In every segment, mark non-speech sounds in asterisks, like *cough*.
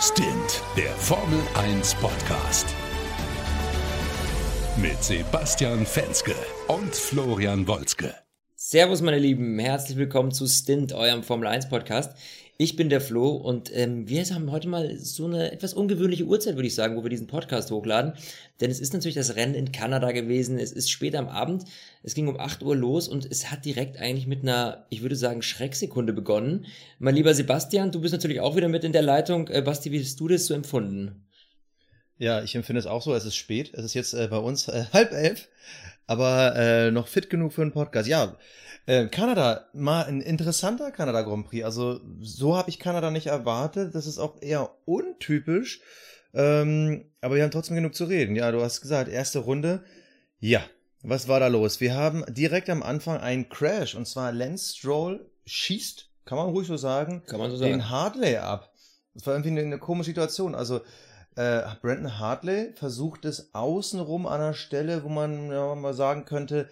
Stint, der Formel 1 Podcast. Mit Sebastian Fenske und Florian Wolzke. Servus, meine Lieben, herzlich willkommen zu Stint, eurem Formel 1 Podcast. Ich bin der Flo und ähm, wir haben heute mal so eine etwas ungewöhnliche Uhrzeit, würde ich sagen, wo wir diesen Podcast hochladen. Denn es ist natürlich das Rennen in Kanada gewesen. Es ist spät am Abend. Es ging um 8 Uhr los und es hat direkt eigentlich mit einer, ich würde sagen, Schrecksekunde begonnen. Mein lieber Sebastian, du bist natürlich auch wieder mit in der Leitung. Äh, Basti, wie hast du das so empfunden? Ja, ich empfinde es auch so. Es ist spät. Es ist jetzt äh, bei uns äh, *laughs* halb elf, aber äh, noch fit genug für einen Podcast. Ja, äh, Kanada, mal ein interessanter Kanada Grand Prix. Also so habe ich Kanada nicht erwartet. Das ist auch eher untypisch. Ähm, aber wir haben trotzdem genug zu reden. Ja, du hast gesagt, erste Runde. Ja, was war da los? Wir haben direkt am Anfang einen Crash und zwar Lance Stroll schießt, kann man ruhig so sagen, kann man so sagen. den Hartley ab. Das war irgendwie eine, eine komische Situation. Also äh, Brandon Hartley versucht es außenrum an einer Stelle, wo man ja, mal sagen könnte,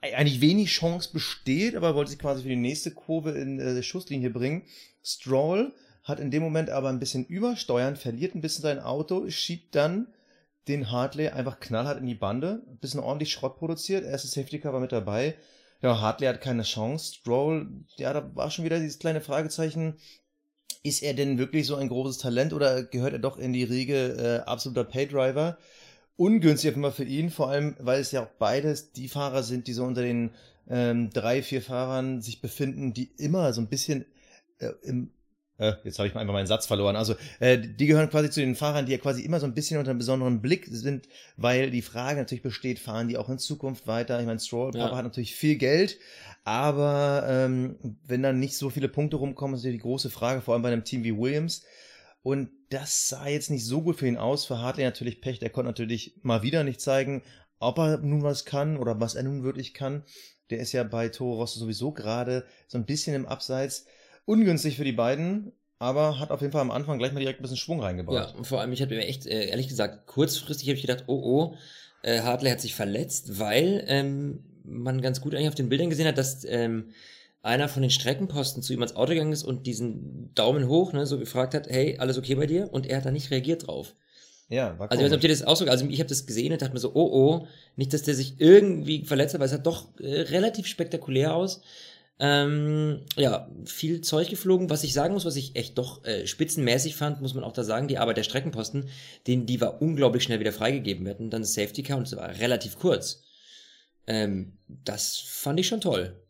eigentlich wenig Chance besteht, aber wollte sich quasi für die nächste Kurve in äh, Schusslinie bringen. Stroll hat in dem Moment aber ein bisschen übersteuern, verliert ein bisschen sein Auto, schiebt dann den Hartley einfach knallhart in die Bande, ein bisschen ordentlich Schrott produziert, erste Safety Car war mit dabei. Ja, Hartley hat keine Chance. Stroll, ja, da war schon wieder dieses kleine Fragezeichen. Ist er denn wirklich so ein großes Talent oder gehört er doch in die Riege äh, absoluter Paydriver? Ungünstig immer für ihn, vor allem, weil es ja auch beides die Fahrer sind, die so unter den ähm, drei, vier Fahrern sich befinden, die immer so ein bisschen äh, im äh, jetzt habe ich mal einfach meinen Satz verloren. Also, äh, die gehören quasi zu den Fahrern, die ja quasi immer so ein bisschen unter einem besonderen Blick sind, weil die Frage natürlich besteht, fahren die auch in Zukunft weiter? Ich meine, Stroll ja. hat natürlich viel Geld, aber ähm, wenn dann nicht so viele Punkte rumkommen, ist natürlich die große Frage, vor allem bei einem Team wie Williams. Und das sah jetzt nicht so gut für ihn aus. Für Hartley natürlich Pech. Der konnte natürlich mal wieder nicht zeigen, ob er nun was kann oder was er nun wirklich kann. Der ist ja bei Toro Rosso sowieso gerade so ein bisschen im Abseits. Ungünstig für die beiden, aber hat auf jeden Fall am Anfang gleich mal direkt ein bisschen Schwung reingebracht. Ja, und vor allem, ich hatte mir echt, äh, ehrlich gesagt, kurzfristig habe ich gedacht, oh oh, äh, Hartley hat sich verletzt, weil ähm, man ganz gut eigentlich auf den Bildern gesehen hat, dass ähm, einer von den Streckenposten zu ihm ans Auto gegangen ist und diesen Daumen hoch, ne, so gefragt hat, hey, alles okay bei dir? Und er hat da nicht reagiert drauf. Ja, war Also ich weiß nicht, ob dir das auch so, also ich habe das gesehen und dachte mir so, oh oh, nicht, dass der sich irgendwie verletzt hat, weil es hat doch äh, relativ spektakulär aus. Ähm, ja, viel Zeug geflogen. Was ich sagen muss, was ich echt doch äh, spitzenmäßig fand, muss man auch da sagen, die Arbeit der Streckenposten, den, die war unglaublich schnell wieder freigegeben. Wir hatten dann das Safety Car und es war relativ kurz. Ähm, das fand ich schon toll.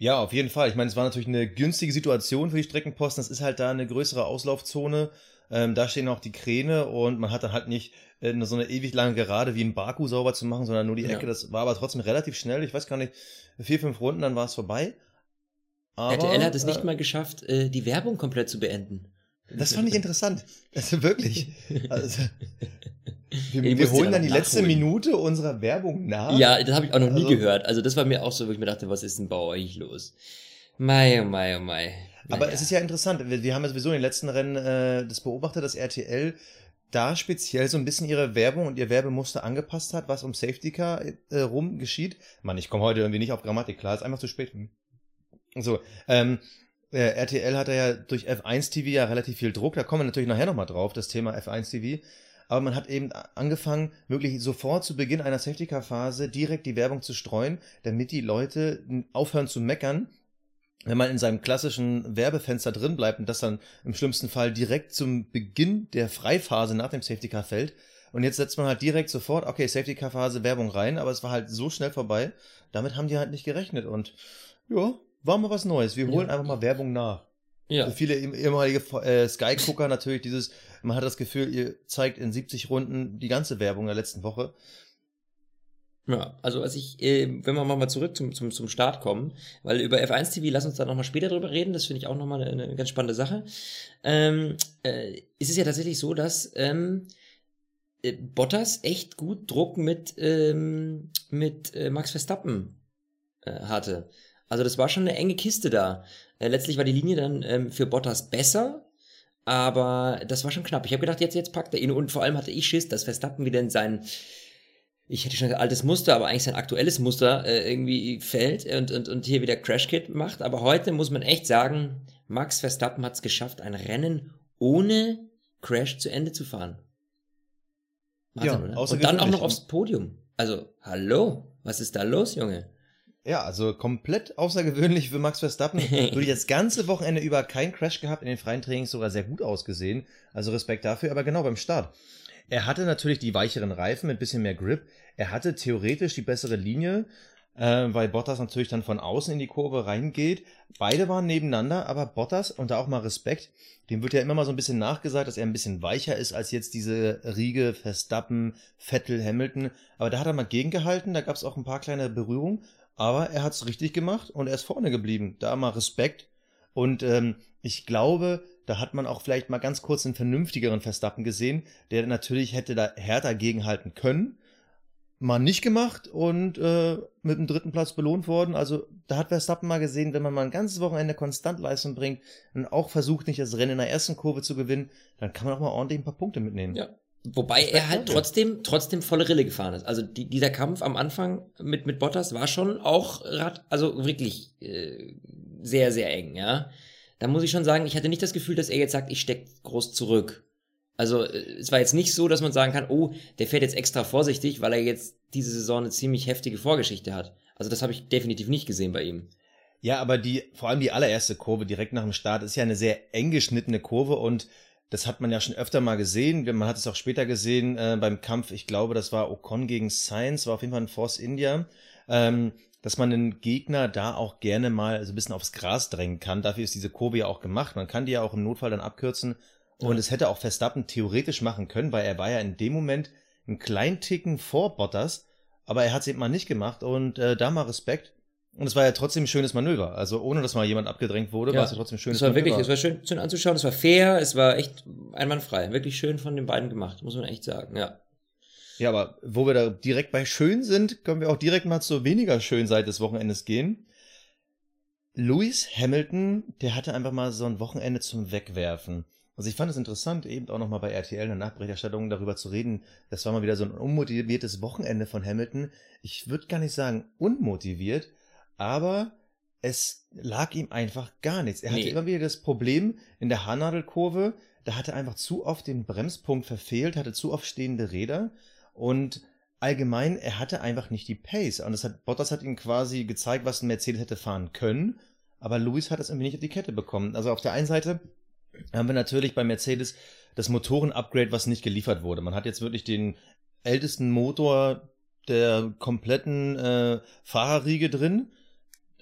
Ja, auf jeden Fall. Ich meine, es war natürlich eine günstige Situation für die Streckenposten. Das ist halt da eine größere Auslaufzone. Ähm, da stehen auch die Kräne und man hat dann halt nicht äh, so eine ewig lange Gerade wie in Baku sauber zu machen, sondern nur die Ecke. Ja. Das war aber trotzdem relativ schnell. Ich weiß gar nicht, vier, fünf Runden, dann war es vorbei. Aber, RTL hat es nicht äh, mal geschafft, äh, die Werbung komplett zu beenden. Das fand ich interessant. Also wirklich. Also, *laughs* wir, wir holen dann die letzte Minute unserer Werbung nach. Ja, das habe ich auch noch nie also, gehört. Also das war mir auch so, wo ich mir dachte, was ist denn bei euch los? Mai, oh mai, oh mai. Aber ja. es ist ja interessant. Wir, wir haben ja sowieso in den letzten Rennen äh, das beobachtet, dass RTL da speziell so ein bisschen ihre Werbung und ihr Werbemuster angepasst hat, was um Safety Car äh, rum geschieht. Mann, ich komme heute irgendwie nicht auf Grammatik klar, ist einfach zu spät. So, ähm, äh, RTL hat ja durch F1 TV ja relativ viel Druck, da kommen wir natürlich nachher nochmal drauf, das Thema F1 TV aber man hat eben angefangen, wirklich sofort zu Beginn einer Safety-Car-Phase direkt die Werbung zu streuen, damit die Leute aufhören zu meckern, wenn man in seinem klassischen Werbefenster drin bleibt und das dann im schlimmsten Fall direkt zum Beginn der Freiphase nach dem Safety-Car fällt. Und jetzt setzt man halt direkt sofort, okay, Safety-Car-Phase, Werbung rein, aber es war halt so schnell vorbei. Damit haben die halt nicht gerechnet und ja, war mal was Neues. Wir holen ja. einfach mal Werbung nach. Ja. Für viele ehemalige äh, Sky-Gucker natürlich dieses, man hat das Gefühl, ihr zeigt in 70 Runden die ganze Werbung der letzten Woche. Ja, also als ich, äh, wenn wir mal zurück zum, zum, zum Start kommen, weil über F1 TV, lass uns da nochmal später drüber reden, das finde ich auch nochmal eine, eine ganz spannende Sache. Ähm, äh, ist es ja tatsächlich so, dass ähm, äh, Bottas echt gut Druck mit, ähm, mit äh, Max Verstappen äh, hatte. Also das war schon eine enge Kiste da. Äh, letztlich war die Linie dann ähm, für Bottas besser, aber das war schon knapp. Ich habe gedacht, jetzt, jetzt packt er ihn. Und vor allem hatte ich Schiss, dass Verstappen wieder in sein, ich hätte schon ein altes Muster, aber eigentlich sein aktuelles Muster äh, irgendwie fällt und, und, und hier wieder Crash Kit macht. Aber heute muss man echt sagen, Max Verstappen hat es geschafft, ein Rennen ohne Crash zu Ende zu fahren. Wahnsinn, Ja, oder? Und dann auch noch aufs Podium. Also, hallo, was ist da los, Junge? Ja, also komplett außergewöhnlich für Max Verstappen. *laughs* Wirklich das ganze Wochenende über keinen Crash gehabt, in den freien Trainings sogar sehr gut ausgesehen. Also Respekt dafür, aber genau beim Start. Er hatte natürlich die weicheren Reifen mit bisschen mehr Grip. Er hatte theoretisch die bessere Linie, äh, weil Bottas natürlich dann von außen in die Kurve reingeht. Beide waren nebeneinander, aber Bottas, und da auch mal Respekt, dem wird ja immer mal so ein bisschen nachgesagt, dass er ein bisschen weicher ist als jetzt diese Riege Verstappen, Vettel, Hamilton. Aber da hat er mal gegengehalten, da gab es auch ein paar kleine Berührungen. Aber er hat es richtig gemacht und er ist vorne geblieben. Da mal Respekt. Und ähm, ich glaube, da hat man auch vielleicht mal ganz kurz einen vernünftigeren Verstappen gesehen, der natürlich hätte da härter gegenhalten können. Mal nicht gemacht und äh, mit dem dritten Platz belohnt worden. Also da hat Verstappen mal gesehen, wenn man mal ein ganzes Wochenende konstant Leistung bringt und auch versucht, nicht das Rennen in der ersten Kurve zu gewinnen, dann kann man auch mal ordentlich ein paar Punkte mitnehmen. Ja. Wobei er halt trotzdem, trotzdem volle Rille gefahren ist. Also die, dieser Kampf am Anfang mit, mit Bottas war schon auch, Rad, also wirklich äh, sehr, sehr eng, ja. Da muss ich schon sagen, ich hatte nicht das Gefühl, dass er jetzt sagt, ich steck groß zurück. Also äh, es war jetzt nicht so, dass man sagen kann, oh, der fährt jetzt extra vorsichtig, weil er jetzt diese Saison eine ziemlich heftige Vorgeschichte hat. Also das habe ich definitiv nicht gesehen bei ihm. Ja, aber die, vor allem die allererste Kurve direkt nach dem Start ist ja eine sehr eng geschnittene Kurve und das hat man ja schon öfter mal gesehen. Man hat es auch später gesehen äh, beim Kampf, ich glaube, das war Ocon gegen Sainz, war auf jeden Fall ein Force India, ähm, dass man den Gegner da auch gerne mal so ein bisschen aufs Gras drängen kann. Dafür ist diese Kurve ja auch gemacht. Man kann die ja auch im Notfall dann abkürzen. Und es hätte auch Verstappen theoretisch machen können, weil er war ja in dem Moment einen kleinen Ticken vor Bottas, aber er hat es eben mal nicht gemacht und äh, da mal Respekt. Und es war ja trotzdem ein schönes Manöver. Also ohne, dass mal jemand abgedrängt wurde, war es ja trotzdem ein schönes Es war Manöver. wirklich, es war schön, schön anzuschauen, es war fair, es war echt einwandfrei. Wirklich schön von den beiden gemacht, muss man echt sagen, ja. Ja, aber wo wir da direkt bei schön sind, können wir auch direkt mal zur weniger schönen Seite des Wochenendes gehen. Lewis Hamilton, der hatte einfach mal so ein Wochenende zum Wegwerfen. Also ich fand es interessant, eben auch nochmal bei RTL in der Nachberichterstattung darüber zu reden. Das war mal wieder so ein unmotiviertes Wochenende von Hamilton. Ich würde gar nicht sagen unmotiviert, aber es lag ihm einfach gar nichts. Er hatte Nee. immer wieder das Problem in der Haarnadelkurve, da hat er einfach zu oft den Bremspunkt verfehlt, hatte zu oft stehende Räder und allgemein, er hatte einfach nicht die Pace. Und das hat, Bottas hat ihm quasi gezeigt, was ein Mercedes hätte fahren können, aber Lewis hat es irgendwie nicht auf die Kette bekommen. Also auf der einen Seite haben wir natürlich bei Mercedes das Motoren-Upgrade, was nicht geliefert wurde. Man hat jetzt wirklich den ältesten Motor der kompletten äh, Fahrerriege drin.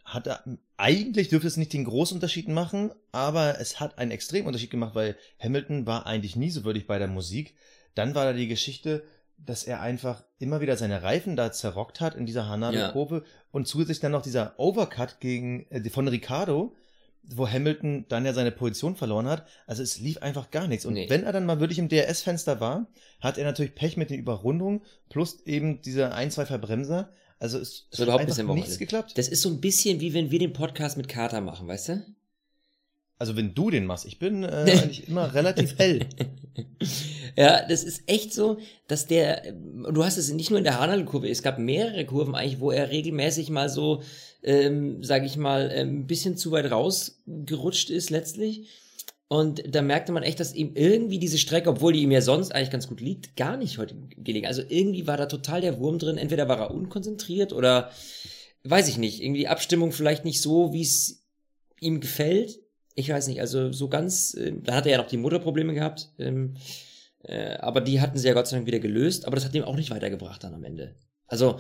Hat er, eigentlich dürfte es nicht den großen Unterschied machen, aber es hat einen extremen Unterschied gemacht, weil Hamilton war eigentlich nie so würdig bei der Musik. Dann war da die Geschichte, dass er einfach immer wieder seine Reifen da zerrockt hat in dieser Hanade-Kurve und zusätzlich dann noch dieser Overcut gegen äh, von Ricardo, wo Hamilton dann ja seine Position verloren hat. Also es lief einfach gar nichts. Und Nee. wenn er dann mal wirklich im DRS-Fenster war, hat er natürlich Pech mit den Überrundungen plus eben diese ein, zwei Verbremser. Also es, es war überhaupt einfach nichts geklappt. Das ist so ein bisschen wie wenn wir den Podcast mit Kater machen, weißt du? Also wenn du den machst, ich bin äh, *laughs* eigentlich immer relativ hell. *laughs* ja, das ist echt so, dass der, du hast es nicht nur in der Hanal-Kurve, es gab mehrere Kurven eigentlich, wo er regelmäßig mal so, ähm, sag ich mal, ähm, ein bisschen zu weit rausgerutscht ist letztlich. Und da merkte man echt, dass ihm irgendwie diese Strecke, obwohl die ihm ja sonst eigentlich ganz gut liegt, gar nicht heute gelegen. Also irgendwie war da total der Wurm drin. Entweder war er unkonzentriert oder weiß ich nicht. Irgendwie die Abstimmung vielleicht nicht so, wie es ihm gefällt. Ich weiß nicht, also so ganz, äh, da hat er ja noch die Motorprobleme gehabt. Ähm, äh, aber die hatten sie ja Gott sei Dank wieder gelöst. Aber das hat ihm auch nicht weitergebracht dann am Ende. Also,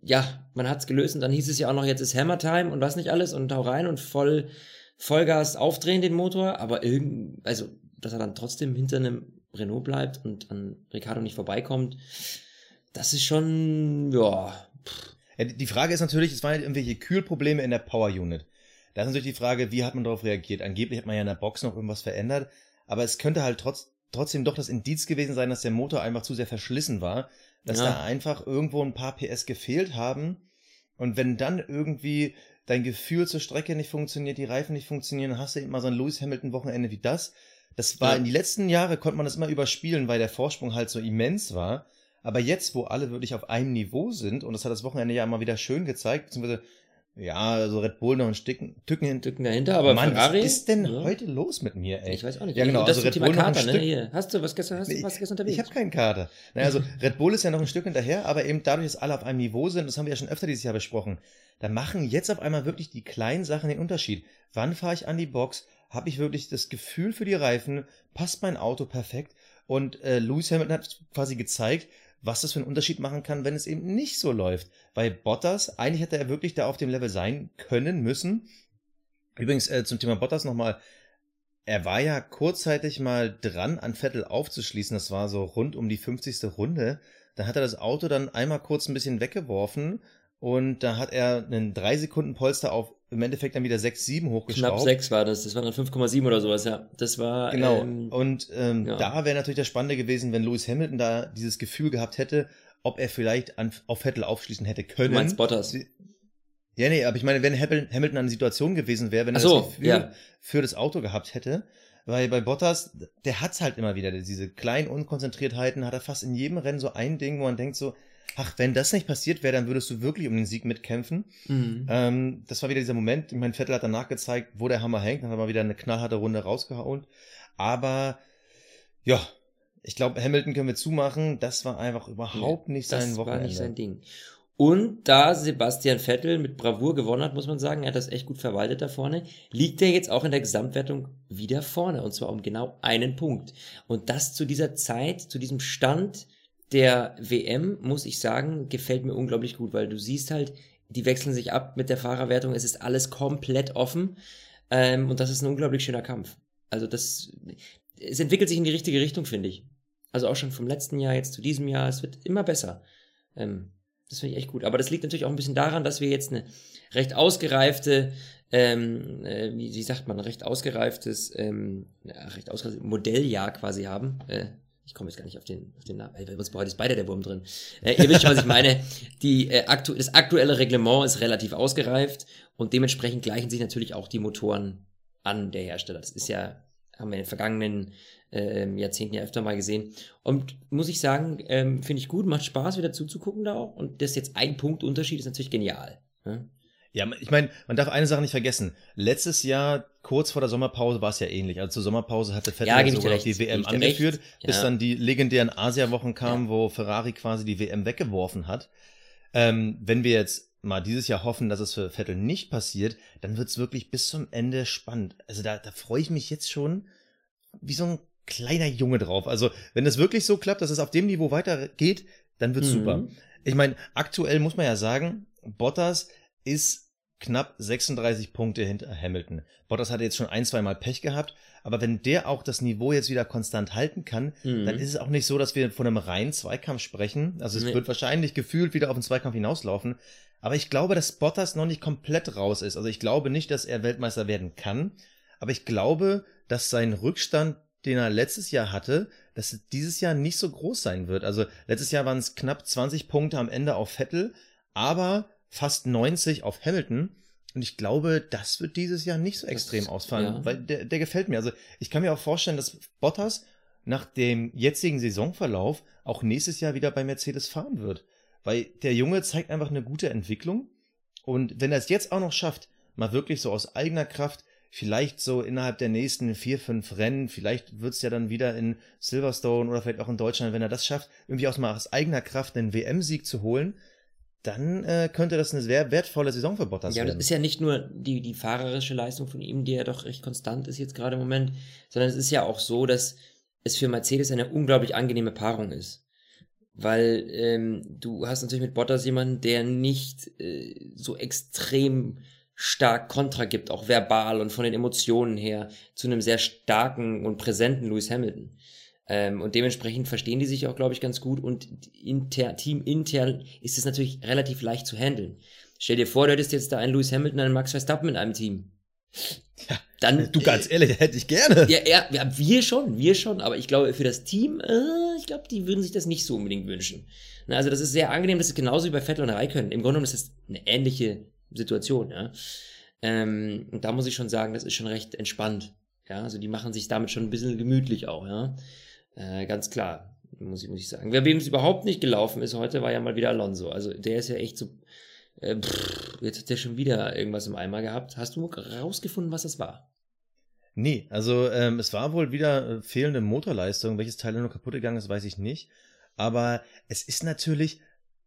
ja, man hat's gelöst und dann hieß es ja auch noch, jetzt ist Hammer Time und was nicht alles und hau rein und voll Vollgas aufdrehen den Motor, aber irgend, also, dass er dann trotzdem hinter einem Renault bleibt und an Ricardo nicht vorbeikommt, das ist schon, ja, Ja, die die Frage ist natürlich, es waren halt irgendwelche Kühlprobleme in der Power Unit. Da ist natürlich die Frage, wie hat man darauf reagiert? Angeblich hat man ja in der Box noch irgendwas verändert, aber es könnte halt trotz, trotzdem doch das Indiz gewesen sein, dass der Motor einfach zu sehr verschlissen war, dass Ja. da einfach irgendwo ein paar PS gefehlt haben. Und wenn dann irgendwie dein Gefühl zur Strecke nicht funktioniert, die Reifen nicht funktionieren, dann hast du eben mal so ein Lewis Hamilton Wochenende wie das. Das war Ja. in die letzten Jahre konnte man das immer überspielen, weil der Vorsprung halt so immens war. Aber jetzt, wo alle wirklich auf einem Niveau sind, und das hat das Wochenende ja immer wieder schön gezeigt, beziehungsweise Ja, also Red Bull noch ein Stücken, Tücken, Tücken dahinter, aber Mann, Ferrari. was ist denn ja. heute los mit mir, ey? Ich weiß auch nicht. Ja, genau, also Red Thema Bull noch ein Kater, ne? Stück- Hier. Hast du was gestern, hast du was gestern unterwegs? Ich habe keinen Kater. Naja, also Red Bull ist ja noch ein Stück hinterher, aber eben dadurch, dass alle auf einem Niveau sind, das haben wir ja schon öfter dieses Jahr besprochen, da machen jetzt auf einmal wirklich die kleinen Sachen den Unterschied. Wann fahre ich an die Box? Habe ich wirklich das Gefühl für die Reifen? Passt mein Auto perfekt? Und äh, Lewis Hamilton hat quasi gezeigt, was das für einen Unterschied machen kann, wenn es eben nicht so läuft. Bei Bottas, eigentlich hätte er wirklich da auf dem Level sein können, müssen. Übrigens äh, zum Thema Bottas nochmal. Er war ja kurzzeitig mal dran, an Vettel aufzuschließen. Das war so rund um die 50. Runde. Da hat er das Auto dann einmal kurz ein bisschen weggeworfen und da hat er einen 3 Sekunden Polster auf im Endeffekt dann wieder 6, 7 hochgeschraubt. Knapp 6 war das. Das waren dann 5,7 oder sowas, ja. Das war. Genau. Ähm, und ähm, ja. da wäre natürlich das Spannende gewesen, wenn Lewis Hamilton da dieses Gefühl gehabt hätte, ob er vielleicht an, auf Vettel aufschließen hätte können. du meinst Bottas. Ja, nee, aber ich meine, wenn Hamil- Hamilton an der Situation gewesen wäre, wenn er so, das Gefühl ja. für das Auto gehabt hätte, weil bei Bottas, der hat's halt immer wieder, diese kleinen Unkonzentriertheiten, hat er fast in jedem Rennen so ein Ding, wo man denkt so, ach, wenn das nicht passiert wäre, dann würdest du wirklich um den Sieg mitkämpfen. Mhm. Ähm, das war wieder dieser Moment, ich meine, Vettel hat danach gezeigt, wo der Hammer hängt, dann hat er wieder eine knallharte Runde rausgehauen. Aber, ja, ich glaube, Hamilton können wir zumachen, das war einfach überhaupt nicht sein das Wochenende. war nicht sein Ding. Und da Sebastian Vettel mit Bravour gewonnen hat, muss man sagen, er hat das echt gut verwaltet da vorne, liegt er jetzt auch in der Gesamtwertung wieder vorne und zwar um genau einen Punkt. Und das zu dieser Zeit, zu diesem Stand der WM, muss ich sagen, gefällt mir unglaublich gut, weil du siehst halt, die wechseln sich ab mit der Fahrerwertung, es ist alles komplett offen ähm, und das ist ein unglaublich schöner Kampf. Also das, es entwickelt sich in die richtige Richtung, finde ich. Also auch schon vom letzten Jahr jetzt zu diesem Jahr, es wird immer besser. Ähm, das finde ich echt gut. Aber das liegt natürlich auch ein bisschen daran, dass wir jetzt eine recht ausgereifte, ähm, äh, wie, wie sagt man, recht ausgereiftes, ähm, ja, recht ausgereiftes Modelljahr quasi haben. Äh, ich komme jetzt gar nicht auf den, auf den Namen. Bei heute ist beide der Wurm drin. Äh, ihr wisst schon, was ich meine. Die, äh, aktu das aktuelle Reglement ist relativ ausgereift und dementsprechend gleichen sich natürlich auch die Motoren an der Hersteller. Das ist ja, haben wir in den vergangenen ähm, Jahrzehnten ja öfter mal gesehen. Und muss ich sagen, ähm, finde ich gut, macht Spaß, wieder zuzugucken da auch. Und das jetzt ein Punkt Unterschied ist natürlich genial. Ne? Ja, ich meine, man darf eine Sache nicht vergessen. Letztes Jahr, kurz vor der Sommerpause, war es ja ähnlich. Also zur Sommerpause hatte Vettel Ja, ja, sogar noch recht, die WM angeführt, recht. bis Ja. dann die legendären Asia-Wochen kamen, wo Ferrari quasi die WM weggeworfen hat. Ähm, wenn wir jetzt mal dieses Jahr hoffen, dass es für Vettel nicht passiert, dann wird's wirklich bis zum Ende spannend. Also da, da freue ich mich jetzt schon wie so ein kleiner Junge drauf. Also wenn das wirklich so klappt, dass es auf dem Niveau weitergeht, dann wird's Mhm. super. Ich meine, aktuell muss man ja sagen, Bottas ist knapp 36 Punkte hinter Hamilton. Bottas hatte jetzt schon ein, zwei Mal Pech gehabt, aber wenn der auch das Niveau jetzt wieder konstant halten kann, Mhm. dann ist es auch nicht so, dass wir von einem reinen Zweikampf sprechen. Also es Nee. wird wahrscheinlich gefühlt wieder auf den Zweikampf hinauslaufen. Aber ich glaube, dass Bottas noch nicht komplett raus ist. Also ich glaube nicht, dass er Weltmeister werden kann. Aber ich glaube, dass sein Rückstand, den er letztes Jahr hatte, dass es dieses Jahr nicht so groß sein wird. Also letztes Jahr waren es knapp 20 Punkte am Ende auf Vettel, aber fast 90 auf Hamilton. Und ich glaube, das wird dieses Jahr nicht so extrem Das- ausfallen, ja. weil der, der gefällt mir. Also ich kann mir auch vorstellen, dass Bottas nach dem jetzigen Saisonverlauf auch nächstes Jahr wieder bei Mercedes fahren wird. Weil der Junge zeigt einfach eine gute Entwicklung. Und wenn er es jetzt auch noch schafft, mal wirklich so aus eigener Kraft, vielleicht so innerhalb der nächsten vier, fünf Rennen, vielleicht wird's ja dann wieder in Silverstone oder vielleicht auch in Deutschland, wenn er das schafft, irgendwie aus, mal aus eigener Kraft einen WM-Sieg zu holen, dann äh, könnte das eine sehr wertvolle Saison für Bottas Ja, das werden. ist ja nicht nur die, die fahrerische Leistung von ihm, die ja doch recht konstant ist jetzt gerade im Moment, sondern es ist ja auch so, dass es für Mercedes eine unglaublich angenehme Paarung ist. Weil ähm, du hast natürlich mit Bottas jemanden, der nicht äh, so extrem stark Kontra gibt, auch verbal und von den Emotionen her, zu einem sehr starken und präsenten Lewis Hamilton. Ähm, und dementsprechend verstehen die sich auch, glaube ich, ganz gut. Und inter, Team intern ist es natürlich relativ leicht zu handeln. Stell dir vor, du hättest jetzt da einen Lewis Hamilton und einen Max Verstappen in einem Team. Ja, Dann, Du ganz ehrlich, hätte ich gerne. ja, ja, ja, wir schon, wir schon, aber ich glaube, für das Team, äh, ich glaube, die würden sich das nicht so unbedingt wünschen. Na, also das ist sehr angenehm, das ist genauso wie bei Vettel und Raikkonen. Im Grunde genommen ist das eine ähnliche Situation, ja. Ähm, und da muss ich schon sagen, das ist schon recht entspannt. Ja, also die machen sich damit schon ein bisschen gemütlich auch, ja. Äh, ganz klar, muss ich, muss ich sagen. Wer wem es überhaupt nicht gelaufen ist heute, war ja mal wieder Alonso. Also der ist ja echt so äh, pff, jetzt hat der schon wieder irgendwas im Eimer gehabt. Hast du rausgefunden, was das war? Nee, also ähm, es war wohl wieder äh, fehlende Motorleistung. Welches Teil nur kaputt gegangen ist, weiß ich nicht. Aber es ist natürlich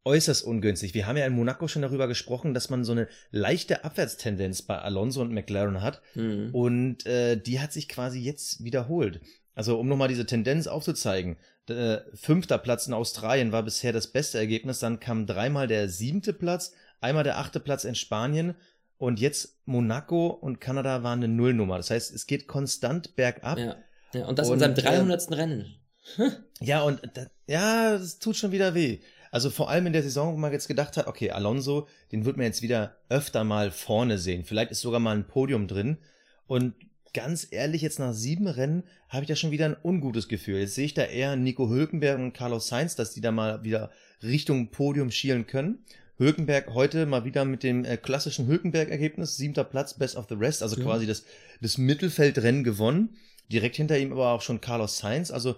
äußerst ungünstig. Wir haben ja in Monaco schon darüber gesprochen, dass man so eine leichte Abwärtstendenz bei Alonso und McLaren hat. Mhm. Und äh, die hat sich quasi jetzt wiederholt. Also um nochmal diese Tendenz aufzuzeigen. Äh, fünfter Platz in Australien war bisher das beste Ergebnis. Dann kam dreimal der siebte Platz, einmal der achte Platz in Spanien und jetzt Monaco und Kanada waren eine Nullnummer. Das heißt, es geht konstant bergab. Ja. ja. Und das Und, in seinem äh, 300. Rennen. *laughs* Ja, und ja, das tut schon wieder weh. Also vor allem in der Saison, wo man jetzt gedacht hat, okay, Alonso, den wird man jetzt wieder öfter mal vorne sehen. Vielleicht ist sogar mal ein Podium drin. Und ganz ehrlich, jetzt nach sieben Rennen habe ich da schon wieder ein ungutes Gefühl. Jetzt sehe ich da eher Nico Hülkenberg und Carlos Sainz, dass die da mal wieder Richtung Podium schielen können. Hülkenberg heute mal wieder mit dem äh, klassischen Hülkenberg-Ergebnis, siebter Platz, Best of the Rest, also Ja. quasi das, das Mittelfeldrennen gewonnen. Direkt hinter ihm aber auch schon Carlos Sainz, also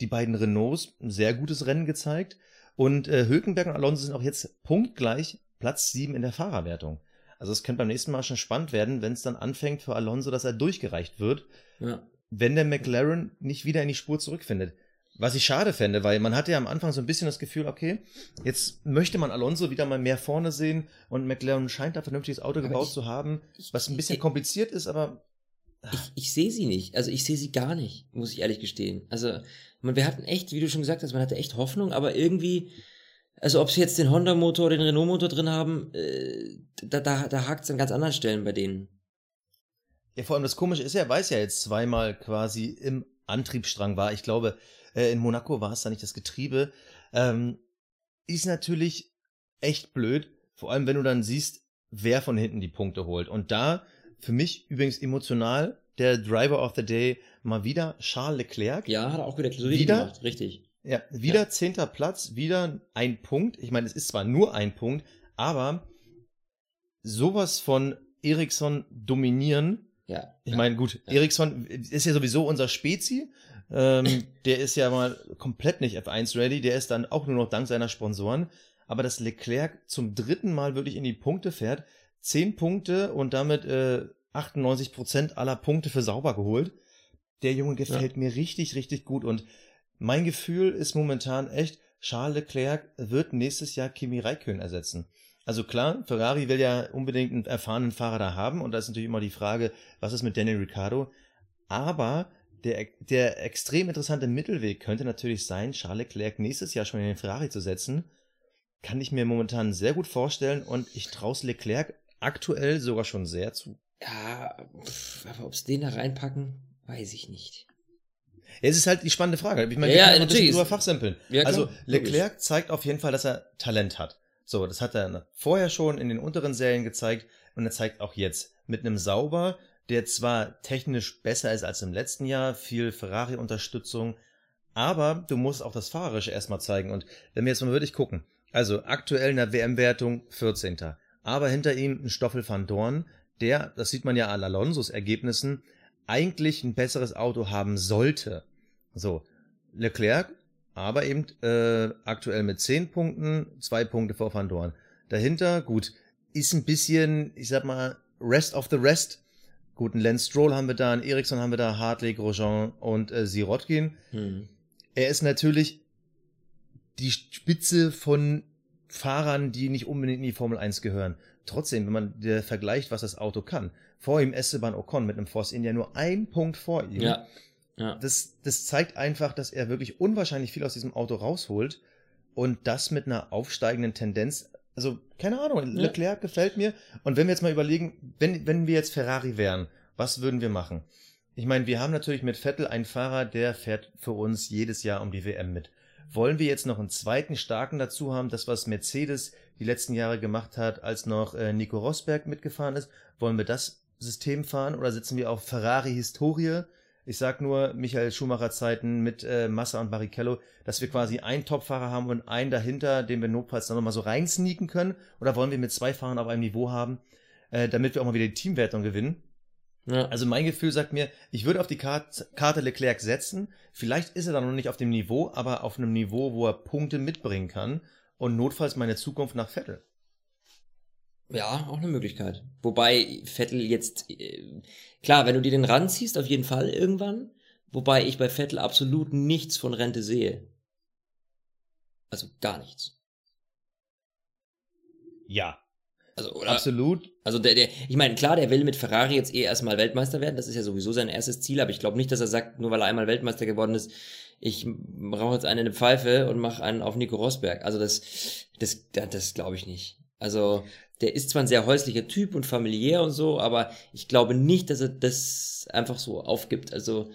die beiden Renaults, ein sehr gutes Rennen gezeigt. Und äh, Hülkenberg und Alonso sind auch jetzt punktgleich Platz sieben in der Fahrerwertung. Also es könnte beim nächsten Mal schon spannend werden, wenn es dann anfängt für Alonso, dass er durchgereicht wird, Ja. wenn der McLaren nicht wieder in die Spur zurückfindet. Was ich schade fände, weil man hatte ja am Anfang so ein bisschen das Gefühl, okay, jetzt möchte man Alonso wieder mal mehr vorne sehen und McLaren scheint da ein vernünftiges Auto Aber gebaut ich- zu haben, was ein bisschen ich- kompliziert ist, aber Ich, ich sehe sie nicht. Also ich sehe sie gar nicht, muss ich ehrlich gestehen. Also man, wir hatten echt, wie du schon gesagt hast, man hatte echt Hoffnung, aber irgendwie, also ob sie jetzt den Honda-Motor oder den Renault-Motor drin haben, äh, da, da, da hakt es an ganz anderen Stellen bei denen. Ja, vor allem das Komische ist, er weiß ja jetzt zweimal quasi im Antriebsstrang war. Ich glaube, äh, in Monaco war es da nicht das Getriebe. Ähm, ist natürlich echt blöd, vor allem wenn du dann siehst, wer von hinten die Punkte holt. Und da, für mich übrigens emotional, der Driver of the Day mal wieder Charles Leclerc. Ja, hat er auch wieder solide Wieder? gemacht, richtig. Ja, wieder zehnter Platz, wieder ein Punkt. Ich meine, es ist zwar nur ein Punkt, aber sowas von Ericsson dominieren. Ja. Ich meine, gut, Ja. Ericsson ist ja sowieso unser Spezi. Ähm, *laughs* der ist ja mal komplett nicht F1 ready. Der ist dann auch nur noch dank seiner Sponsoren. Aber dass Leclerc zum dritten Mal wirklich in die Punkte fährt, zehn Punkte und damit äh, 98 Prozent aller Punkte für sauber geholt. Der Junge gefällt mir richtig, richtig gut. Und mein Gefühl ist momentan echt, Charles Leclerc wird nächstes Jahr Kimi Räikkönen ersetzen. Also klar, Ferrari will ja unbedingt einen erfahrenen Fahrer da haben und da ist natürlich immer die Frage, was ist mit Daniel Ricciardo? Aber der, der extrem interessante Mittelweg könnte natürlich sein, Charles Leclerc nächstes Jahr schon in den Ferrari zu setzen. Kann ich mir momentan sehr gut vorstellen und ich traue Leclerc aktuell sogar schon sehr zu. Ja, aber ob sie den da reinpacken, weiß ich nicht. Es ist halt die spannende Frage. Ich meine, Ja, wir ja, können ein natürlich. bisschen drüber fachsimpeln. Ja, also. Leclerc zeigt auf jeden Fall, dass er Talent hat. So, das hat er vorher schon in den unteren Serien gezeigt und er zeigt auch jetzt mit einem Sauber, der zwar technisch besser ist als im letzten Jahr, viel Ferrari-Unterstützung, aber du musst auch das Fahrerische erstmal zeigen. Und wenn wir jetzt mal wirklich gucken, also aktuell in der WM-Wertung 14. Aber hinter ihm ein Stoffel van Dorn, der, das sieht man ja an Alonsos Ergebnissen, eigentlich ein besseres Auto haben sollte. So, Leclerc, aber eben äh, aktuell mit 10 Punkten, zwei Punkte vor Van Dorn. Dahinter, gut, ist ein bisschen, ich sag mal, Rest of the Rest. Gut, einen Lance Stroll haben wir da, einen Ericsson haben wir da, Hartley, Grosjean und äh, Sirotkin. Hm. Er ist natürlich die Spitze von Fahrern, die nicht unbedingt in die Formel 1 gehören. Trotzdem, wenn man der vergleicht, was das Auto kann. Vor ihm Esteban Ocon mit einem Force India nur ein Punkt vor ihm. Ja. Ja. Das, das zeigt einfach, dass er wirklich unwahrscheinlich viel aus diesem Auto rausholt und das mit einer aufsteigenden Tendenz. Also, keine Ahnung, Ja. Leclerc gefällt mir. Und wenn wir jetzt mal überlegen, wenn, wenn wir jetzt Ferrari wären, was würden wir machen? Ich meine, wir haben natürlich mit Vettel einen Fahrer, der fährt für uns jedes Jahr um die WM mit. Wollen wir jetzt noch einen zweiten starken dazu haben, das was Mercedes die letzten Jahre gemacht hat, als noch äh, Nico Rosberg mitgefahren ist? Wollen wir das System fahren oder sitzen wir auf Ferrari-Historie? Ich sag nur Michael Schumacher Zeiten mit äh, Massa und Barrichello, dass wir quasi einen Topfahrer haben und einen dahinter, den wir notfalls dann nochmal so reinsneaken können? Oder wollen wir mit zwei Fahrern auf einem Niveau haben, äh, damit wir auch mal wieder die Teamwertung gewinnen? ja. Also mein Gefühl sagt mir, ich würde auf die Karte, Karte Leclerc setzen. Vielleicht ist er dann noch nicht auf dem Niveau, aber auf einem Niveau, wo er Punkte mitbringen kann und notfalls meine Zukunft nach Vettel. Ja, auch eine Möglichkeit. Wobei Vettel jetzt, äh, klar, wenn du dir den ranziehst, auf jeden Fall irgendwann. Wobei ich bei Vettel absolut nichts von Rente sehe. Also gar nichts. Ja. Also, oder? Absolut. Also der, der, ich meine, klar, der will mit Ferrari jetzt eh erstmal Weltmeister werden. Das ist ja sowieso sein erstes Ziel, aber ich glaube nicht, dass er sagt, nur weil er einmal Weltmeister geworden ist, ich rauche jetzt einen in eine Pfeife und mache einen auf Nico Rosberg. Also das, das, das, das glaube ich nicht. Also der ist zwar ein sehr häuslicher Typ und familiär und so, aber ich glaube nicht, dass er das einfach so aufgibt. Also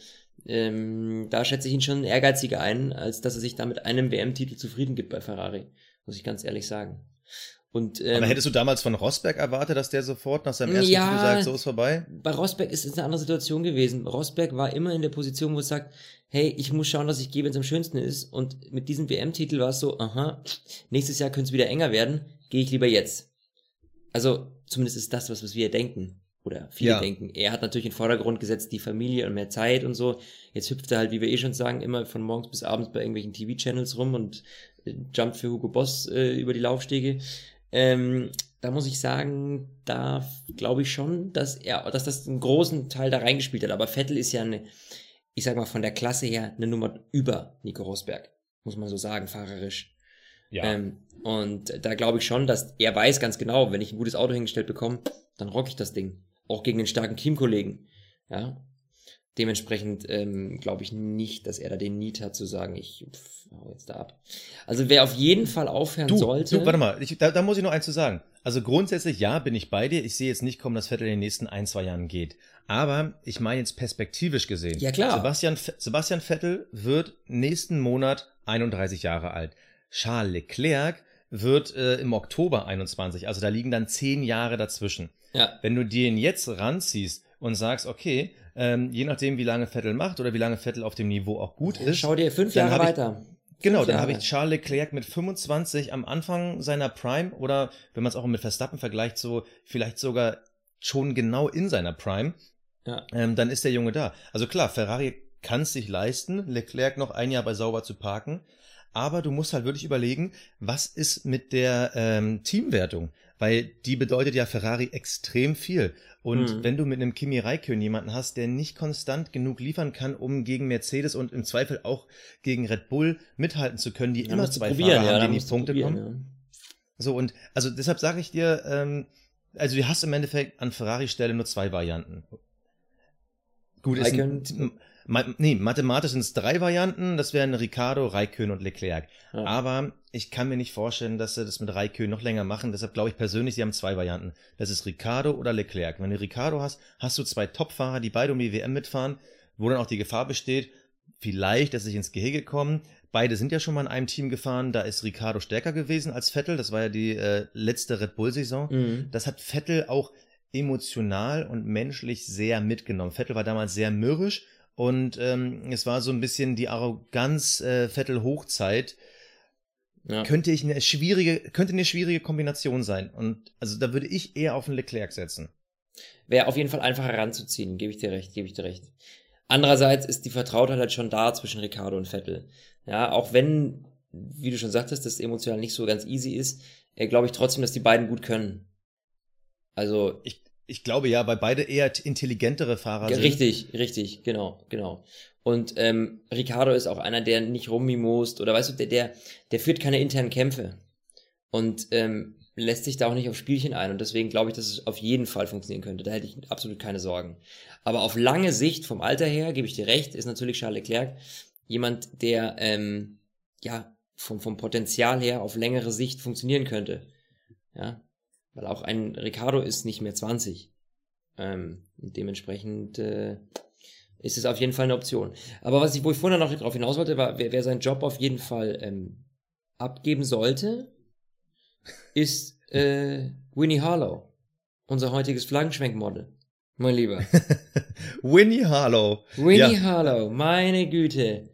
ähm, da schätze ich ihn schon ehrgeiziger ein, als dass er sich da mit einem WM-Titel zufrieden gibt bei Ferrari, muss ich ganz ehrlich sagen. Und, ähm, Aber hättest du damals von Rosberg erwartet, dass der sofort nach seinem ersten Ja. Titel sagt, so ist vorbei? bei Rosberg ist es eine andere Situation gewesen. Rosberg war immer in der Position, wo es sagt, hey, ich muss schauen, dass ich gehe, wenn es am schönsten ist. Und mit diesem WM-Titel war es so, aha, nächstes Jahr könnte es wieder enger werden, gehe ich lieber jetzt. Also, zumindest ist das was, was wir denken. Oder viele Ja. denken. Er hat natürlich in den Vordergrund gesetzt, die Familie und mehr Zeit und so. Jetzt hüpft er halt, wie wir eh schon sagen, immer von morgens bis abends bei irgendwelchen TV-Channels rum und äh, jumpt für Hugo Boss äh, über die Laufstege. Ähm, da muss ich sagen, da glaube ich schon, dass er, dass das einen großen Teil da reingespielt hat. Aber Vettel ist ja eine, ich sag mal, von der Klasse her eine Nummer über Nico Rosberg. Muss man so sagen, fahrerisch. Ähm, und da glaube ich schon, dass er weiß ganz genau, wenn ich ein gutes Auto hingestellt bekomme, dann rock ich das Ding. Auch gegen den starken Teamkollegen. Ja. Dementsprechend ähm, glaube ich nicht, dass er da den Need hat zu sagen, ich pff, hau jetzt da ab. Also wer auf jeden Fall aufhören Du, sollte. du, warte mal, ich, da, da muss ich noch eins zu sagen. Also grundsätzlich, ja, bin ich bei dir. Ich sehe jetzt nicht kommen, dass Vettel in den nächsten ein, zwei Jahren geht. Aber ich meine jetzt perspektivisch gesehen. Ja, klar. Sebastian, Sebastian Vettel wird nächsten Monat 31 Jahre alt. Charles Leclerc wird äh, im Oktober 21. Also da liegen dann zehn Jahre dazwischen. Ja. Wenn du den jetzt ranziehst und sagst, okay, ähm, je nachdem, wie lange Vettel macht oder wie lange Vettel auf dem Niveau auch gut ist, Schau dir fünf Jahre ich- weiter. Genau, Fünf dann habe ich Charles Leclerc mit 25 am Anfang seiner Prime oder wenn man es auch mit Verstappen vergleicht, so vielleicht sogar schon genau in seiner Prime, Ja. ähm, dann ist der Junge da. Also klar, Ferrari kann es sich leisten, Leclerc noch ein Jahr bei sauber zu parken, aber du musst halt wirklich überlegen, was ist mit der ähm, Teamwertung? Weil die bedeutet ja Ferrari extrem viel. Und Mhm. wenn du mit einem Kimi Räikkönen jemanden hast, der nicht konstant genug liefern kann, um gegen Mercedes und im Zweifel auch gegen Red Bull mithalten zu können, die Da immer zwei Fahrer ja, haben, da die in die Punkte kommen. So, und also deshalb sage ich dir, ähm, also du hast im Endeffekt an Ferrari-Stelle nur zwei Varianten. Gut, ist ein, ma, nee, mathematisch sind es drei Varianten, das wären Ricardo, Raikön und Leclerc. Ja. Aber ich kann mir nicht vorstellen, dass sie das mit Raikön noch länger machen, deshalb glaube ich persönlich, sie haben zwei Varianten. Das ist Ricardo oder Leclerc. Wenn du Ricardo hast, hast du zwei Top-Fahrer, die beide um die WM mitfahren, wo dann auch die Gefahr besteht, vielleicht, dass sie ins Gehege kommen. Beide sind ja schon mal in einem Team gefahren, da ist Ricardo stärker gewesen als Vettel, das war ja die äh, letzte Red Bull-Saison. Mhm. Das hat Vettel auch emotional und menschlich sehr mitgenommen. Vettel war damals sehr mürrisch und ähm, es war so ein bisschen die Arroganz äh, Vettel Hochzeit. Ja. Könnte ich eine schwierige, könnte eine schwierige Kombination sein. Und also da würde ich eher auf einen Leclerc setzen. Wäre auf jeden Fall einfacher ranzuziehen, gebe ich dir recht, gebe ich dir recht. Andererseits ist die Vertrautheit halt schon da zwischen Ricardo und Vettel. Ja, auch wenn, wie du schon sagtest, das emotional nicht so ganz easy ist, äh, glaube ich trotzdem, dass die beiden gut können. Also, Ich, ich glaube ja, weil beide eher intelligentere Fahrer sind. richtig, richtig, genau, genau. Und ähm, Ricardo ist auch einer, der nicht rummimost oder weißt du, der, der, der führt keine internen Kämpfe und ähm, lässt sich da auch nicht auf Spielchen ein und deswegen glaube ich, dass es auf jeden Fall funktionieren könnte. Da hätte ich absolut keine Sorgen. Aber auf lange Sicht, vom Alter her, gebe ich dir recht, ist natürlich Charles Leclerc jemand, der ähm, ja vom, vom Potenzial her auf längere Sicht funktionieren könnte. Ja, weil auch ein Ricardo ist nicht mehr 20. Ähm, dementsprechend äh, ist es auf jeden Fall eine Option. Aber was ich, wo ich vorhin noch darauf hinaus wollte, war, wer, wer seinen Job auf jeden Fall ähm, abgeben sollte, ist äh, Winnie Harlow, unser heutiges Flaggenschwenkmodel. Mein Lieber. *laughs* Winnie Harlow. Winnie Ja. Harlow, meine Güte.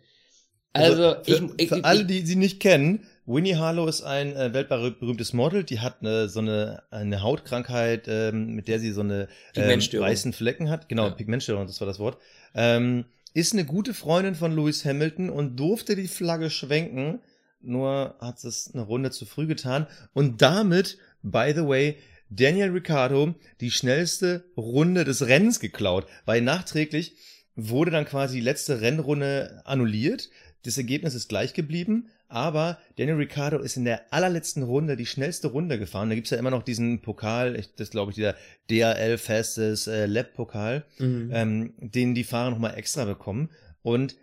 Also, für, ich, ich, für ich, alle, die sie nicht kennen, Winnie Harlow ist ein äh, weltberühmtes Model, die hat eine, so eine, eine Hautkrankheit, ähm, mit der sie so eine ähm, weißen Flecken hat. Genau, Ja. Pigmentstörung, das war das Wort. Ähm, ist eine gute Freundin von Lewis Hamilton und durfte die Flagge schwenken, nur hat es eine Runde zu früh getan und damit, by the way, Daniel Ricciardo die schnellste Runde des Rennens geklaut, weil nachträglich wurde dann quasi die letzte Rennrunde annulliert. Das Ergebnis ist gleich geblieben, aber Daniel Ricciardo ist in der allerletzten Runde die schnellste Runde gefahren. Da gibt's ja immer noch diesen Pokal, das glaube ich, dieser DRL Fastest äh, Lab Pokal, Mhm. ähm, den die Fahrer nochmal extra bekommen. Und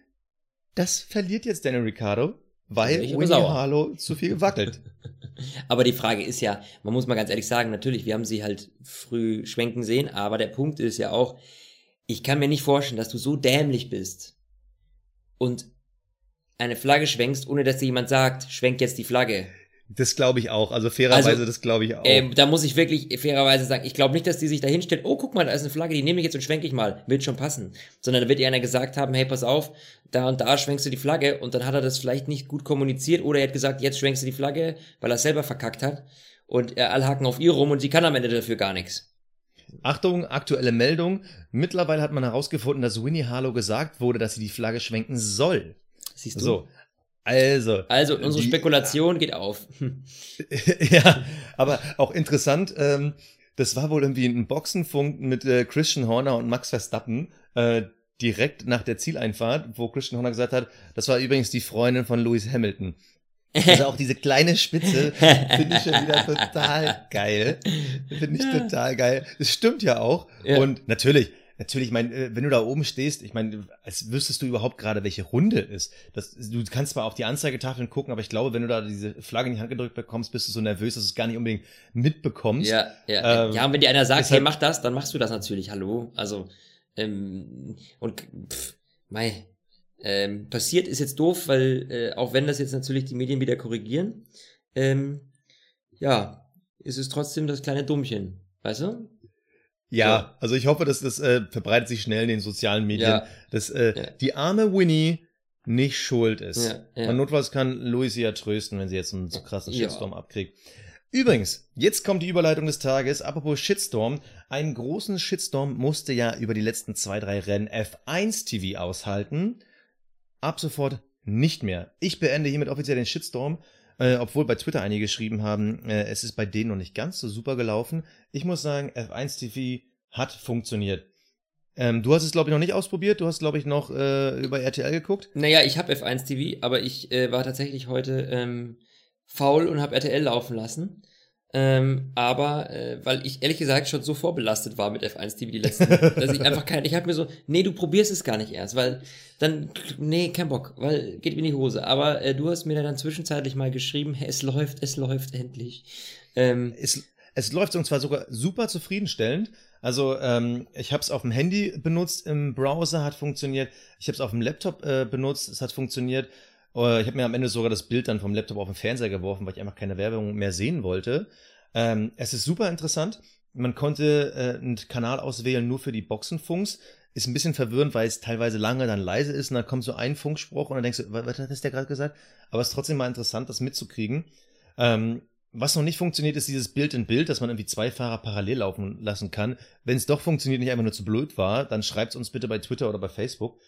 das verliert jetzt Daniel Ricciardo, weil Winnie. Harlow zu viel wackelt. *laughs* Aber die Frage ist ja, man muss mal ganz ehrlich sagen, natürlich, wir haben sie halt früh schwenken sehen, aber der Punkt ist ja auch, ich kann mir nicht vorstellen, dass du so dämlich bist und eine Flagge schwenkst, ohne dass dir jemand sagt, schwenk jetzt die Flagge. Das glaube ich auch. Also fairerweise, Also, das glaube ich auch. Ähm, da muss ich wirklich fairerweise sagen, ich glaube nicht, dass die sich da hinstellt, oh, guck mal, da ist eine Flagge, die nehme ich jetzt und schwenke ich mal. Wird schon passen. Sondern da wird ihr einer gesagt haben, hey, pass auf, da und da schwenkst du die Flagge und dann hat er das vielleicht nicht gut kommuniziert oder er hat gesagt, jetzt schwenkst du die Flagge, weil er selber verkackt hat und er alle haken auf ihr rum und sie kann am Ende dafür gar nichts. Achtung, aktuelle Meldung. Mittlerweile hat man herausgefunden, dass Winnie Harlow gesagt wurde, dass sie die Flagge schwenken soll. Siehst du? So. Also. Also, unsere die- Spekulation geht auf. *laughs* Ja, aber auch interessant, ähm, das war wohl irgendwie ein Boxenfunk mit äh, Christian Horner und Max Verstappen, äh, direkt nach der Zieleinfahrt, wo Christian Horner gesagt hat, das war übrigens die Freundin von Lewis Hamilton. Also auch diese kleine Spitze finde ich schon wieder total geil. Finde ich total geil. Das stimmt ja auch. Ja. Und natürlich, natürlich, ich meine, äh, wenn du da oben stehst, ich meine, als wüsstest du überhaupt gerade, welche Runde ist. Das, du kannst zwar auf die Anzeigetafeln gucken, aber ich glaube, wenn du da diese Flagge in die Hand gedrückt bekommst, bist du so nervös, dass du es gar nicht unbedingt mitbekommst. Ja, ja. Ähm, ja, und wenn dir einer sagt, ist hey, mach das, dann machst du das natürlich. Hallo. Also, ähm, und pff, mei, ähm, passiert ist jetzt doof, weil äh, auch wenn das jetzt natürlich die Medien wieder korrigieren, ähm, ja, ist es trotzdem das kleine Dummchen. Weißt du? Ja, also ich hoffe, dass das äh, verbreitet sich schnell in den sozialen Medien, Ja. dass äh, Ja. die arme Winnie nicht schuld ist. Ja, ja. Und notfalls kann Louis sie ja trösten, wenn sie jetzt einen so krassen. Shitstorm abkriegt. Übrigens, jetzt kommt die Überleitung des Tages. Apropos Shitstorm. Einen großen Shitstorm musste ja über die letzten zwei, drei Rennen F1 TV aushalten. Ab sofort nicht mehr. Ich beende hiermit offiziell den Shitstorm. Äh, obwohl bei Twitter einige geschrieben haben, äh, es ist bei denen noch nicht ganz so super gelaufen. Ich muss sagen, F1 TV hat funktioniert. Ähm, du hast es, glaube ich, noch nicht ausprobiert. Du hast, glaube ich, noch äh, über RTL geguckt. Naja, ich habe F1 TV, aber ich äh, war tatsächlich heute ähm, faul und habe RTL laufen lassen. Ähm, aber äh, weil ich ehrlich gesagt schon so vorbelastet war mit F1 TV die letzten, *laughs* dass ich einfach kein, ich habe mir so, nee, du probierst es gar nicht erst, weil dann, nee, kein Bock, weil geht mir in die Hose. Aber äh, du hast mir dann zwischenzeitlich mal geschrieben, hey, es läuft, es läuft endlich. Ähm, es, es läuft und zwar sogar super zufriedenstellend. Also ähm, ich habe es auf dem Handy benutzt, im Browser hat funktioniert. Ich habe es auf dem Laptop äh, benutzt, es hat funktioniert. Äh, ich habe mir am Ende sogar das Bild dann vom Laptop auf den Fernseher geworfen, weil ich einfach keine Werbung mehr sehen wollte. Ähm, es ist super interessant. Man konnte äh, einen Kanal auswählen nur für die Boxenfunks. Ist ein bisschen verwirrend, weil es teilweise lange dann leise ist und dann kommt so ein Funkspruch und dann denkst du, was, was hat der gerade gesagt? Aber es ist trotzdem mal interessant, das mitzukriegen. Ähm, was noch nicht funktioniert, ist dieses Bild in Bild, dass man irgendwie zwei Fahrer parallel laufen lassen kann. Wenn es doch funktioniert, nicht einfach nur zu blöd war, dann schreibt uns bitte bei Twitter oder bei Facebook.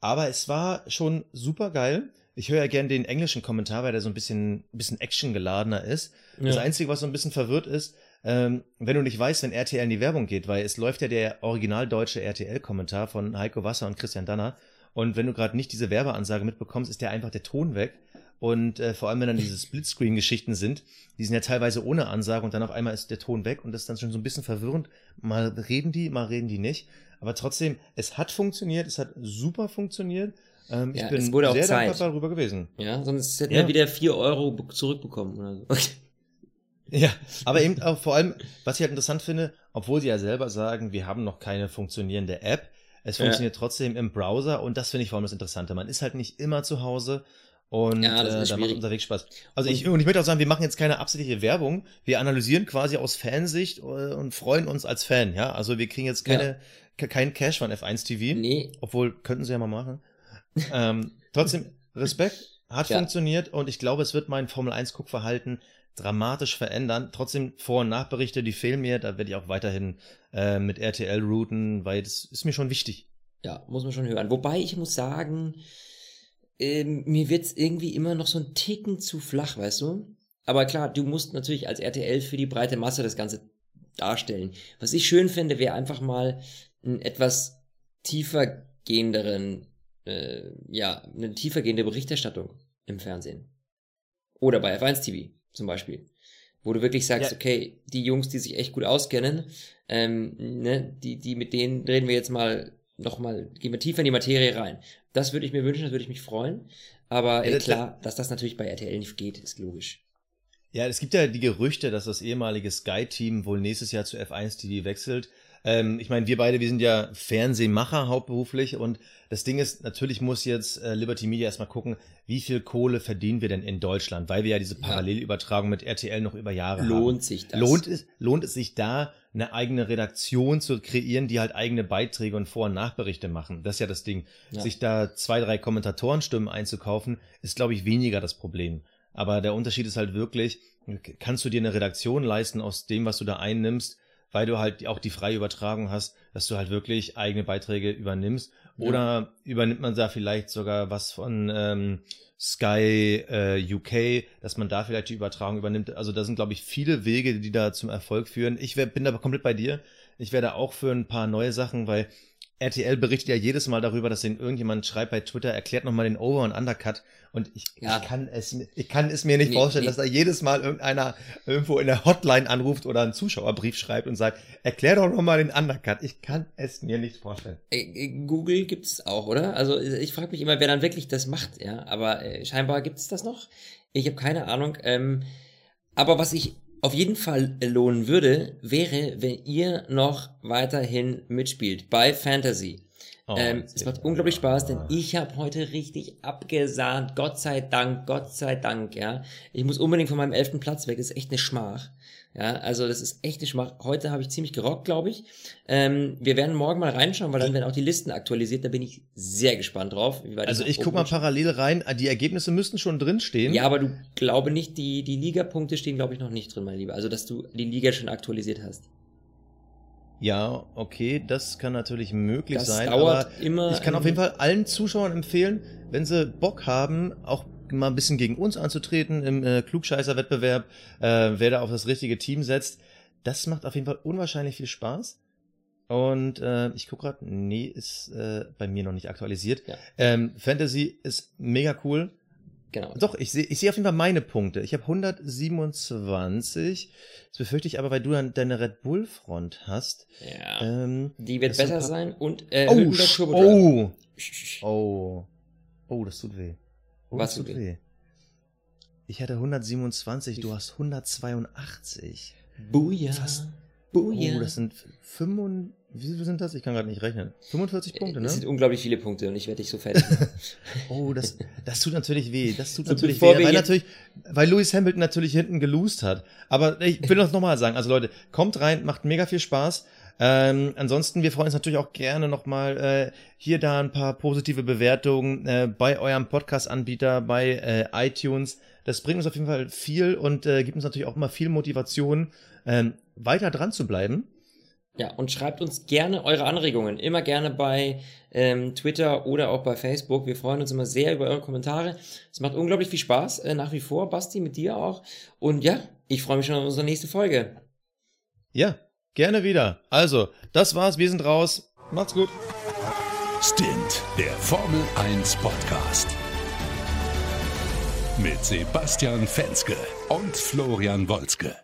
Aber es war schon super geil. Ich höre ja gern den englischen Kommentar, weil der so ein bisschen, bisschen actiongeladener ist. Das ja. Einzige, was so ein bisschen verwirrt ist, ähm, wenn du nicht weißt, wenn RTL in die Werbung geht, weil es läuft ja der original deutsche RTL-Kommentar von Heiko Wasser und Christian Danner. Und wenn du gerade nicht diese Werbeansage mitbekommst, ist der einfach der Ton weg. Und äh, vor allem, wenn dann diese Splitscreen-Geschichten sind, die sind ja teilweise ohne Ansage und dann auf einmal ist der Ton weg und das ist dann schon so ein bisschen verwirrend. Mal reden die, mal reden die nicht. Aber trotzdem, es hat funktioniert, es hat super funktioniert. Ähm, Ja, ich bin es wurde auch sehr Zeit. dankbar darüber gewesen. ja, sonst hätten Ja. wir wieder vier Euro be- zurückbekommen oder so. *laughs* Ja, aber eben auch vor allem, was ich halt interessant finde, obwohl sie ja selber sagen, wir haben noch keine funktionierende App, es Ja. funktioniert trotzdem im Browser und das finde ich vor allem das Interessante. Man ist halt nicht immer zu Hause und Ja, äh, da macht schwierig. unterwegs Spaß. Also ich, und ich möchte auch sagen, wir machen jetzt keine absichtliche Werbung. Wir analysieren quasi aus Fansicht äh, und freuen uns als Fan, ja. Also wir kriegen jetzt keine, ke- keinen Cash von F1 TV. nee, Obwohl, könnten sie ja mal machen. Ähm, trotzdem, Respekt, hat Ja. funktioniert und ich glaube, es wird mein Formel 1 Guckverhalten dramatisch verändern. Trotzdem Vor- und Nachberichte, die fehlen mir, da werde ich auch weiterhin äh, mit RTL routen, weil das ist mir schon wichtig. Ja, muss man schon hören. Wobei ich muss sagen, ähm, mir wird's irgendwie immer noch so ein Ticken zu flach, weißt du? Aber klar, du musst natürlich als RTL für die breite Masse das Ganze darstellen. Was ich schön finde, wäre einfach mal ein etwas tiefer gehenderen, äh, ja, eine tiefer gehende Berichterstattung im Fernsehen. Oder bei F1 TV zum Beispiel. Wo du wirklich sagst, ja. okay, die Jungs, die sich echt gut auskennen, ähm, ne, die, die, mit denen reden wir jetzt mal nochmal, gehen wir tiefer in die Materie rein. Das würde ich mir wünschen, das würde ich mich freuen. Aber äh, klar, dass das natürlich bei RTL nicht geht, ist logisch. Ja, es gibt ja die Gerüchte, dass das ehemalige Sky-Team wohl nächstes Jahr zu F1 TV wechselt. Ähm, ich meine, wir beide, wir sind ja Fernsehmacher hauptberuflich und das Ding ist, natürlich muss jetzt äh, Liberty Media erstmal gucken, wie viel Kohle verdienen wir denn in Deutschland, weil wir ja diese Parallelübertragung mit RTL noch über Jahre lohnt haben. Lohnt sich das? Lohnt es, lohnt es sich da, eine eigene Redaktion zu kreieren, die halt eigene Beiträge und Vor- und Nachberichte machen? Das ist ja das Ding. Ja. Sich da zwei, drei Kommentatorensstimmen einzukaufen, ist, glaube ich, weniger das Problem. Aber der Unterschied ist halt wirklich, kannst du dir eine Redaktion leisten aus dem, was du da einnimmst, weil du halt auch die freie Übertragung hast, dass du halt wirklich eigene Beiträge übernimmst. Oder ja. übernimmt man da vielleicht sogar was von ähm, Sky äh, UK, dass man da vielleicht die Übertragung übernimmt. Also da sind, glaube ich, viele Wege, die da zum Erfolg führen. Ich wär, bin da komplett bei dir. Ich werde auch für ein paar neue Sachen, weil RTL berichtet ja jedes Mal darüber, dass ihnen irgendjemand schreibt bei Twitter, erklärt nochmal den Over- und Undercut. Und ich, ja. ich, kann es, ich kann es mir nicht nee, vorstellen, nee. dass da jedes Mal irgendeiner irgendwo in der Hotline anruft oder einen Zuschauerbrief schreibt und sagt, erklär doch nochmal den Undercut. Ich kann es mir nicht vorstellen. Google gibt es auch, oder? Also ich frage mich immer, wer dann wirklich das macht, ja. Aber äh, scheinbar gibt es das noch. Ich habe keine Ahnung. Ähm, aber was ich auf jeden Fall lohnen würde, wäre, wenn ihr noch weiterhin mitspielt bei Fantasy. Oh, ähm, es macht unglaublich Spaß, denn ich habe heute richtig abgesahnt. Gott sei Dank, Gott sei Dank, ja. Ich muss unbedingt von meinem elften Platz weg. Das ist echt eine Schmach. Ja, also das ist echt eine Schmach. Heute habe ich ziemlich gerockt, glaube ich. Ähm, wir werden morgen mal reinschauen, weil dann werden auch die Listen aktualisiert. Da bin ich sehr gespannt drauf. also ich guck mal parallel rein. Die Ergebnisse müssten schon drin stehen. Ja, aber du glaube nicht, die, die Liga-Punkte stehen, glaube ich, noch nicht drin, mein Lieber. Also, dass du die Liga schon aktualisiert hast. Ja, okay, das kann natürlich möglich das sein. Dauert aber immer ich kann auf jeden Fall allen Zuschauern empfehlen, wenn sie Bock haben, auch mal ein bisschen gegen uns anzutreten im äh, Klugscheißer-Wettbewerb, äh, wer da auf das richtige Team setzt. Das macht auf jeden Fall unwahrscheinlich viel Spaß. Und äh, ich gucke gerade, nee, ist äh, bei mir noch nicht aktualisiert. Ja. Ähm, Fantasy ist mega cool. Genau. Doch, ich sehe ich seh auf jeden Fall meine Punkte. Ich habe 127. Das befürchte ich aber, weil du dann deine Red Bull Front hast. Ja. Ähm, die wird besser sein und äh, oh, oh, oh, oh, das tut weh. Oh, Was tut weh? Ich hatte 127, du hast 182. Buja. Fast. Buja. Oh, das sind 5, wie viel sind das? Ich kann gerade nicht rechnen. 45 Punkte, ne? Das sind unglaublich viele Punkte und ich werde dich so fertig. *laughs* oh, das, das tut natürlich weh. Das tut so natürlich weh. Weil, natürlich, weil Lewis Hamilton natürlich hinten gelost hat. Aber ich will das nochmal sagen. Also Leute, kommt rein, macht mega viel Spaß. Ähm, ansonsten, wir freuen uns natürlich auch gerne nochmal äh, hier da ein paar positive Bewertungen äh, bei eurem Podcast-Anbieter, bei äh, iTunes. Das bringt uns auf jeden Fall viel und äh, gibt uns natürlich auch immer viel Motivation, ähm, weiter dran zu bleiben. Ja, und schreibt uns gerne eure Anregungen. Immer gerne bei ähm, Twitter oder auch bei Facebook. Wir freuen uns immer sehr über eure Kommentare. Es macht unglaublich viel Spaß, äh, nach wie vor, Basti, mit dir auch. Und ja, ich freue mich schon auf unsere nächste Folge. Ja, Gerne wieder. Also, das war's. Wir sind raus. Macht's gut. Stint, der Formel 1 Podcast. Mit Sebastian Fenske und Florian Wolzke.